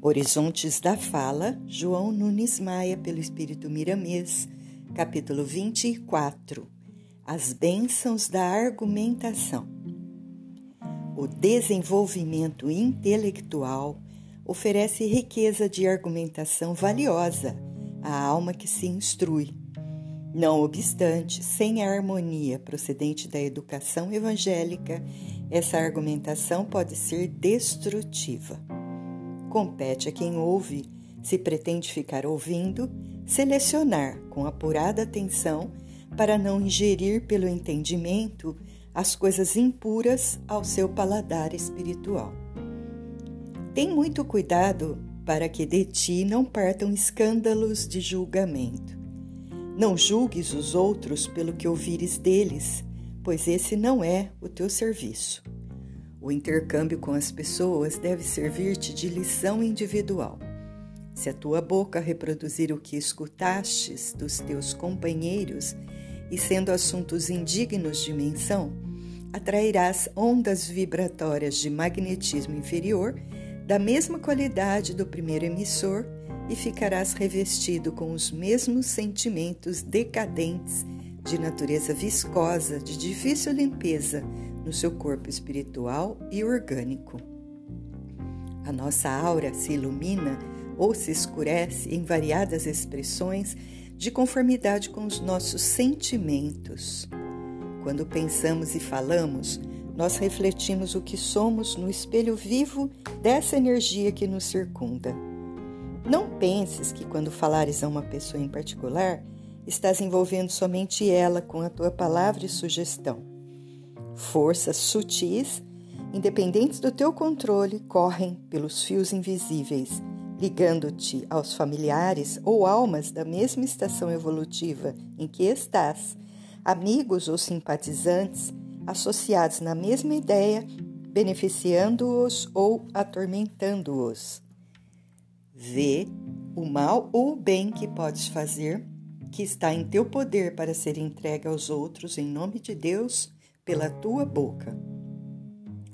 Horizontes da Fala, João Nunes Maia, pelo Espírito Miramês, capítulo 24 As Bênçãos da Argumentação. O desenvolvimento intelectual oferece riqueza de argumentação valiosa à alma que se instrui. Não obstante, sem a harmonia procedente da educação evangélica, essa argumentação pode ser destrutiva. Compete a quem ouve, se pretende ficar ouvindo, selecionar com apurada atenção para não ingerir pelo entendimento as coisas impuras ao seu paladar espiritual. Tem muito cuidado para que de ti não partam escândalos de julgamento. Não julgues os outros pelo que ouvires deles, pois esse não é o teu serviço. O intercâmbio com as pessoas deve servir-te de lição individual. Se a tua boca reproduzir o que escutastes dos teus companheiros, e sendo assuntos indignos de menção, atrairás ondas vibratórias de magnetismo inferior da mesma qualidade do primeiro emissor e ficarás revestido com os mesmos sentimentos decadentes de natureza viscosa, de difícil limpeza no seu corpo espiritual e orgânico. A nossa aura se ilumina ou se escurece em variadas expressões de conformidade com os nossos sentimentos. Quando pensamos e falamos, nós refletimos o que somos no espelho vivo dessa energia que nos circunda. Não penses que quando falares a uma pessoa em particular, estás envolvendo somente ela com a tua palavra e sugestão. Forças sutis, independentes do teu controle, correm pelos fios invisíveis, ligando-te aos familiares ou almas da mesma estação evolutiva em que estás, amigos ou simpatizantes associados na mesma ideia, beneficiando-os ou atormentando-os. Vê o mal ou o bem que podes fazer, que está em teu poder para ser entregue aos outros em nome de Deus pela tua boca.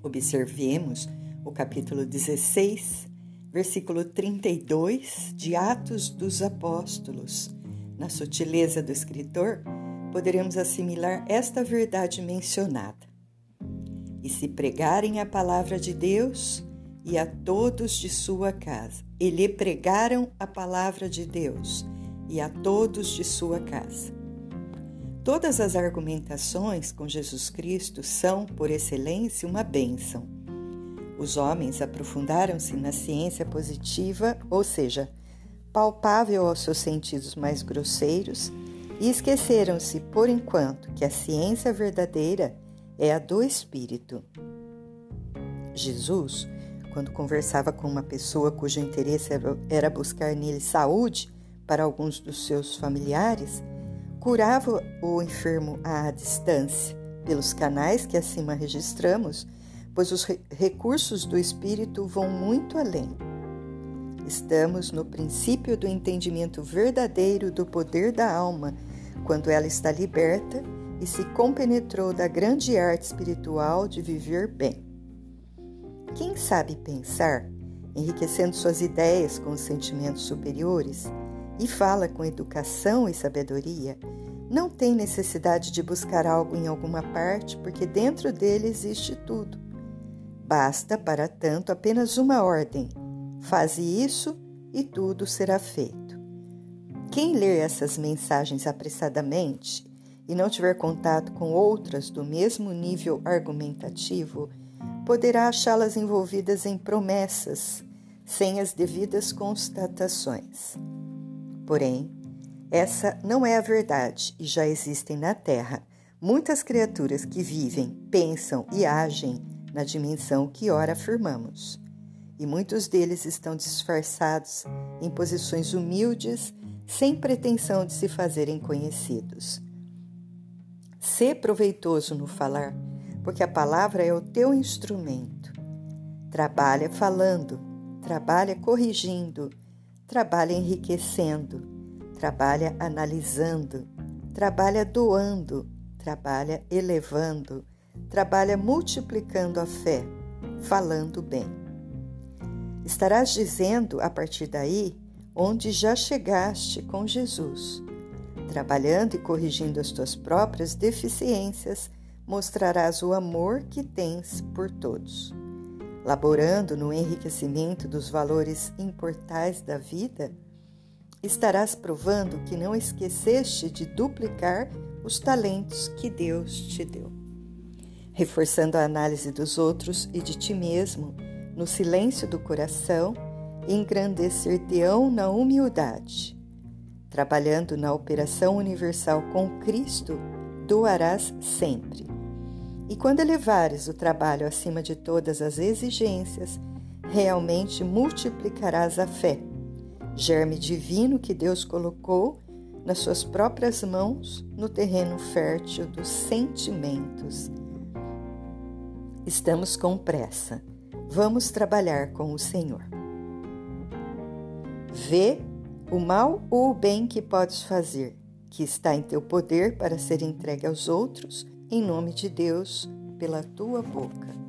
Observemos o capítulo 16, versículo 32 de Atos dos Apóstolos. Na sutileza do escritor, poderemos assimilar esta verdade mencionada. E se pregarem a palavra de Deus e a todos de sua casa, e lhe pregaram a palavra de Deus e a todos de sua casa. Todas as argumentações com Jesus Cristo são, por excelência, uma bênção. Os homens aprofundaram-se na ciência positiva, ou seja, palpável aos seus sentidos mais grosseiros, e esqueceram-se, por enquanto, que a ciência verdadeira é a do Espírito. Jesus, quando conversava com uma pessoa cujo interesse era buscar nele saúde para alguns dos seus familiares, curava o enfermo à distância, pelos canais que acima registramos, pois os recursos do espírito vão muito além. Estamos no princípio do entendimento verdadeiro do poder da alma, quando ela está liberta e se compenetrou da grande arte espiritual de viver bem. Quem sabe pensar, enriquecendo suas ideias com os sentimentos superiores, e fala com educação e sabedoria, não tem necessidade de buscar algo em alguma parte, porque dentro dele existe tudo. Basta, para tanto, apenas uma ordem: faze isso e tudo será feito. Quem ler essas mensagens apressadamente e não tiver contato com outras do mesmo nível argumentativo, poderá achá-las envolvidas em promessas, sem as devidas constatações. Porém, essa não é a verdade e já existem na Terra muitas criaturas que vivem, pensam e agem na dimensão que ora afirmamos. E muitos deles estão disfarçados em posições humildes, sem pretensão de se fazerem conhecidos. Sê proveitoso no falar, porque a palavra é o teu instrumento. Trabalha falando, trabalha corrigindo, trabalha enriquecendo, trabalha analisando, trabalha doando, trabalha elevando, trabalha multiplicando a fé, falando bem. Estarás dizendo a partir daí onde já chegaste com Jesus. Trabalhando e corrigindo as tuas próprias deficiências, mostrarás o amor que tens por todos. Laborando no enriquecimento dos valores importais da vida, estarás provando que não esqueceste de duplicar os talentos que Deus te deu. Reforçando a análise dos outros e de ti mesmo, no silêncio do coração, engrandecer-te-ão na humildade. Trabalhando na operação universal com Cristo, doarás sempre. E quando elevares o trabalho acima de todas as exigências, realmente multiplicarás a fé, germe divino que Deus colocou nas suas próprias mãos no terreno fértil dos sentimentos. Estamos com pressa. Vamos trabalhar com o Senhor. Vê o mal ou o bem que podes fazer, que está em teu poder para ser entregue aos outros, em nome de Deus, pela tua boca.